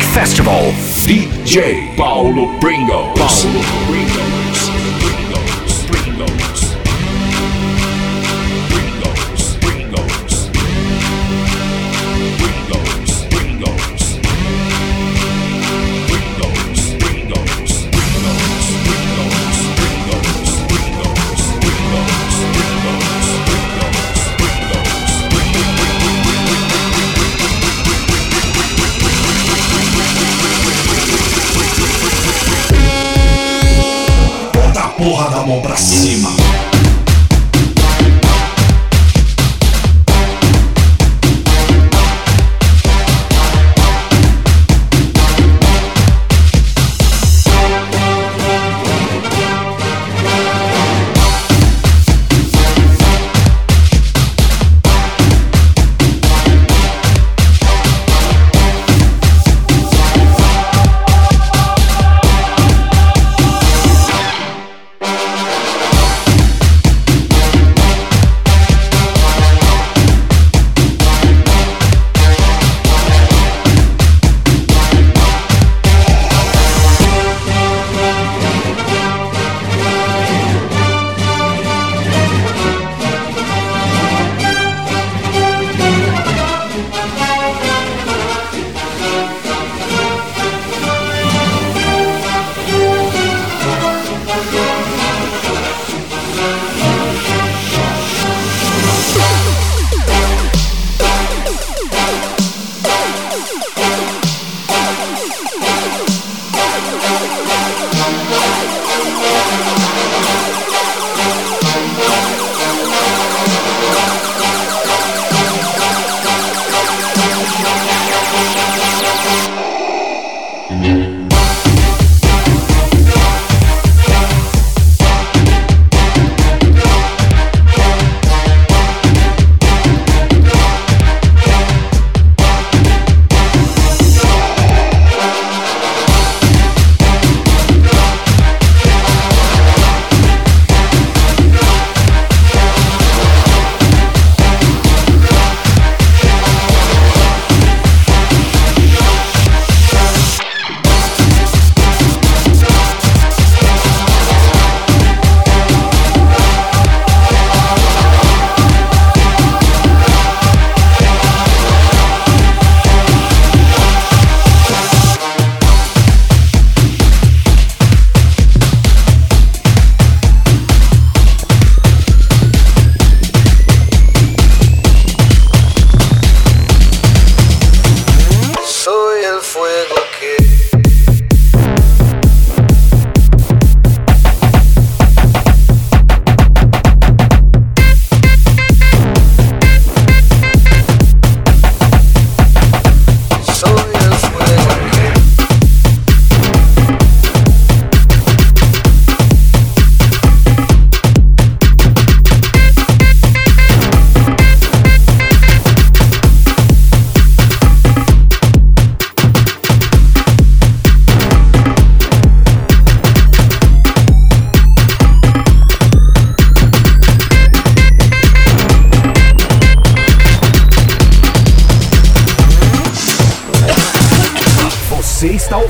Festival. DJ Paulo Pringles. Paulo Pringles.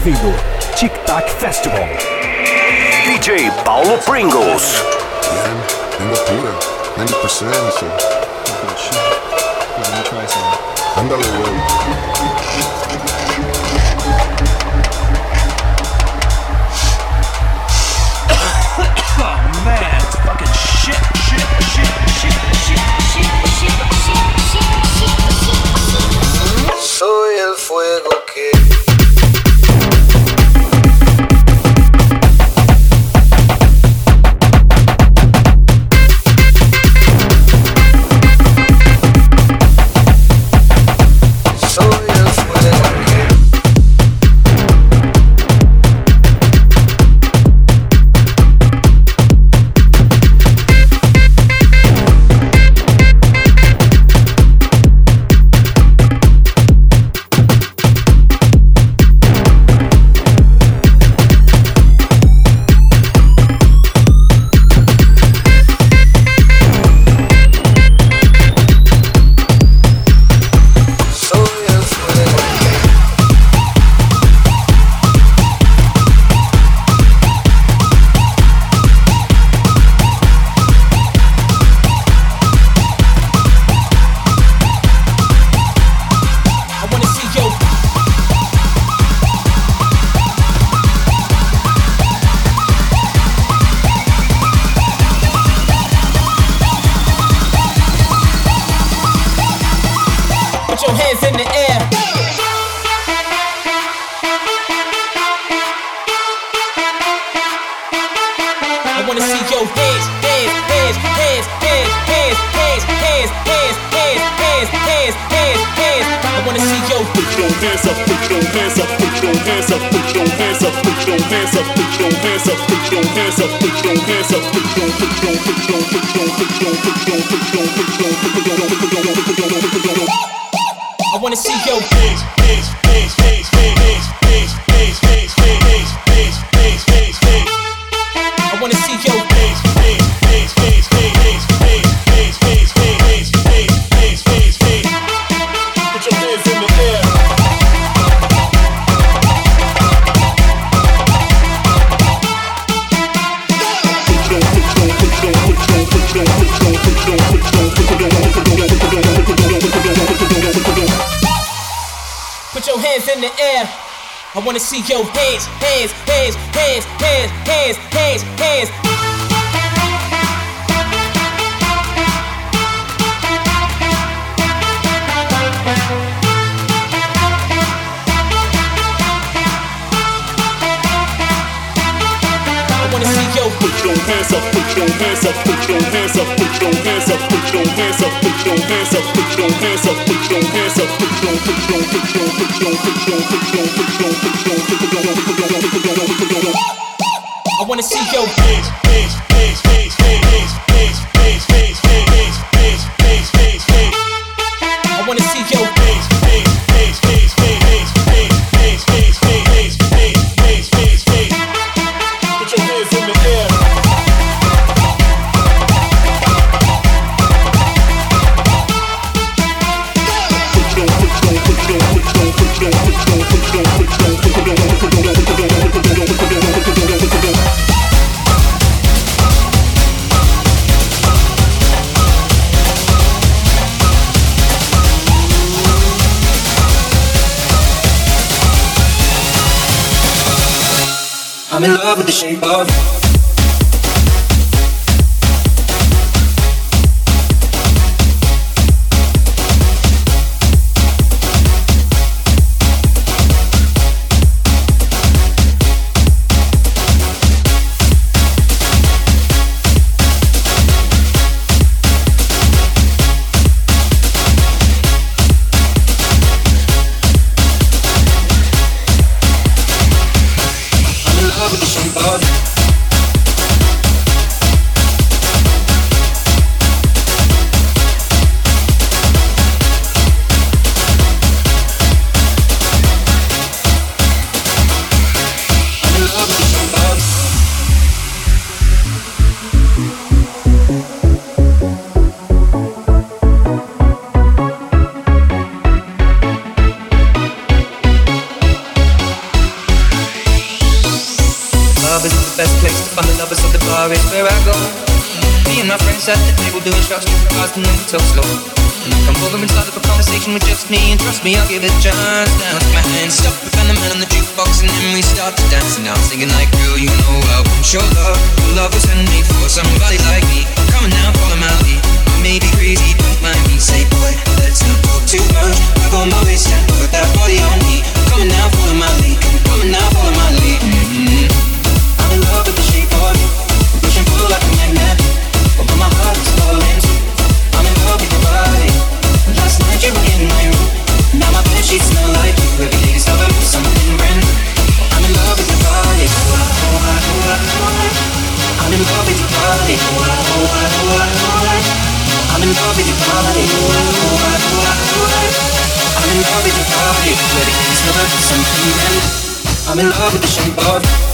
ouvindo Tic Tac Festival. DJ Paulo Pringles. Yeah, put your hands up, put your hands up, put your hands up, put your hands up, put your put your put your put your put your put your put your put your put your put your put your put your I wanna see your hands, hands, hands, hands, hands, hands, hands, hands, hands. I wanna see your put your hands up, put your hands up, put your hands up, put your hands up, put your hands up, put your hands up, put your hands up, put your hands up, put your put your put your put your put your put your put your I wanna see your start to dance. And I'm singing like, girl, you know I want your love. Your love was handmade for somebody like me. Come on now, follow my lead. I may be crazy, don't mind me. Say, boy, let's not talk too much. I go my waist and put that body on me. Come on now, follow my lead. Come on now, follow my lead. in love with your body. I'm in love with your body. Let it kiss the something and I'm in love with the shape of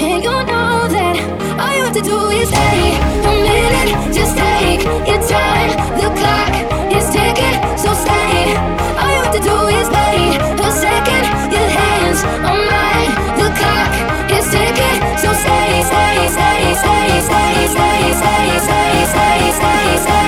and you know that all you have to do is stay a minute. Just take your time. The clock is ticking, so stay. All you have to do is wait a second. Your hands on mine. The clock is ticking, so stay, stay, stay, stay, stay, stay, stay, stay, stay, stay, stay, stay,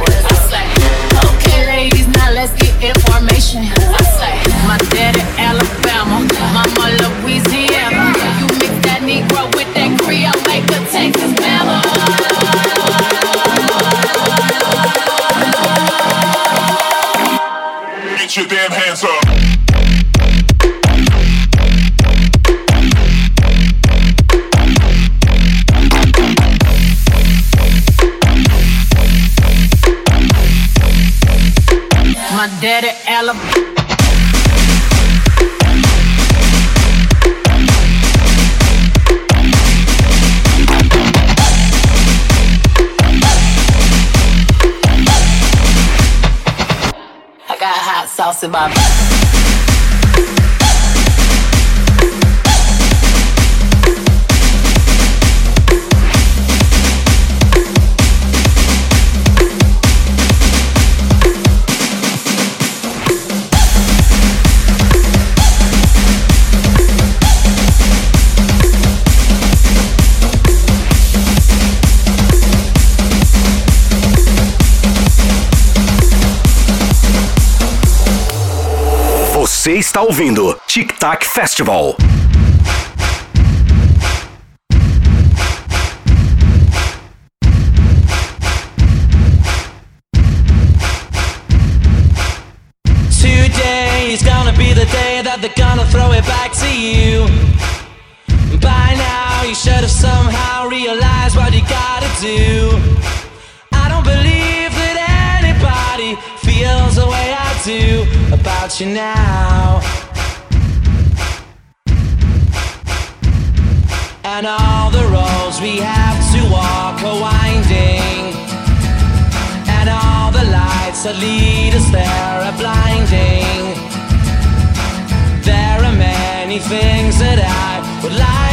Where's house in my. Você está ouvindo Tic Tac Festival. Today's gonna be the day that they're gonna throw it back to you. By now, you should have somehow realized what you gotta do. I don't believe that anybody feels the way I do about you now. we have to walk a winding, and all the lights that lead us there are blinding. There are many things that I would like.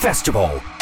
Festival.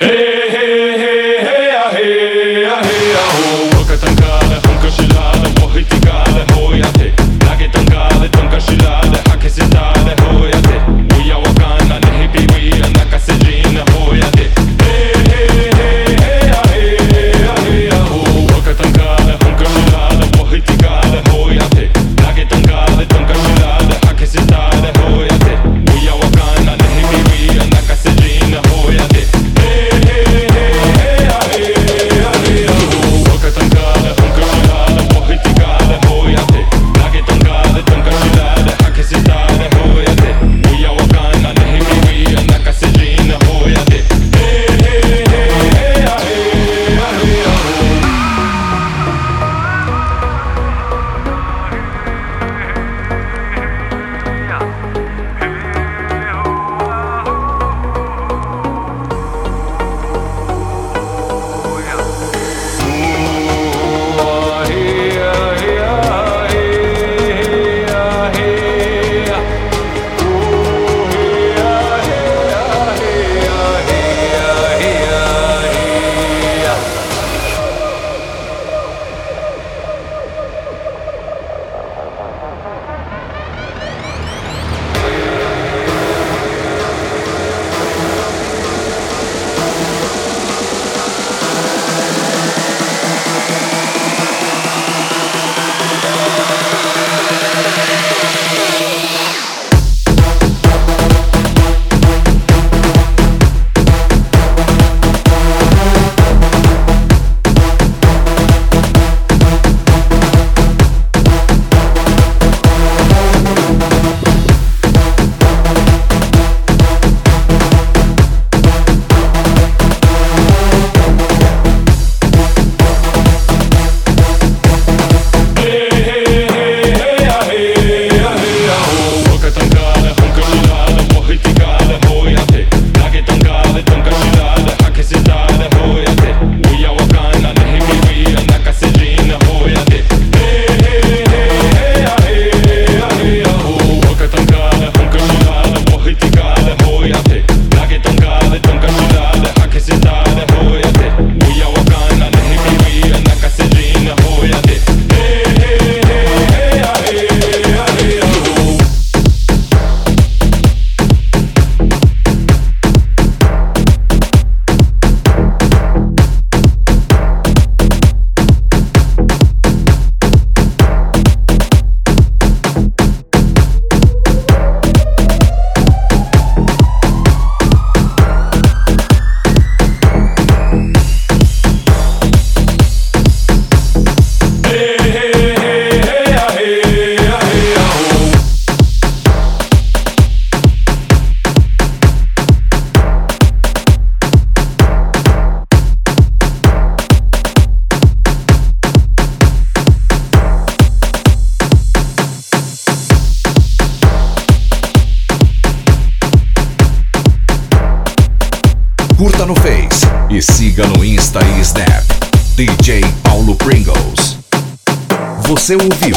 Hey, Você ouviu?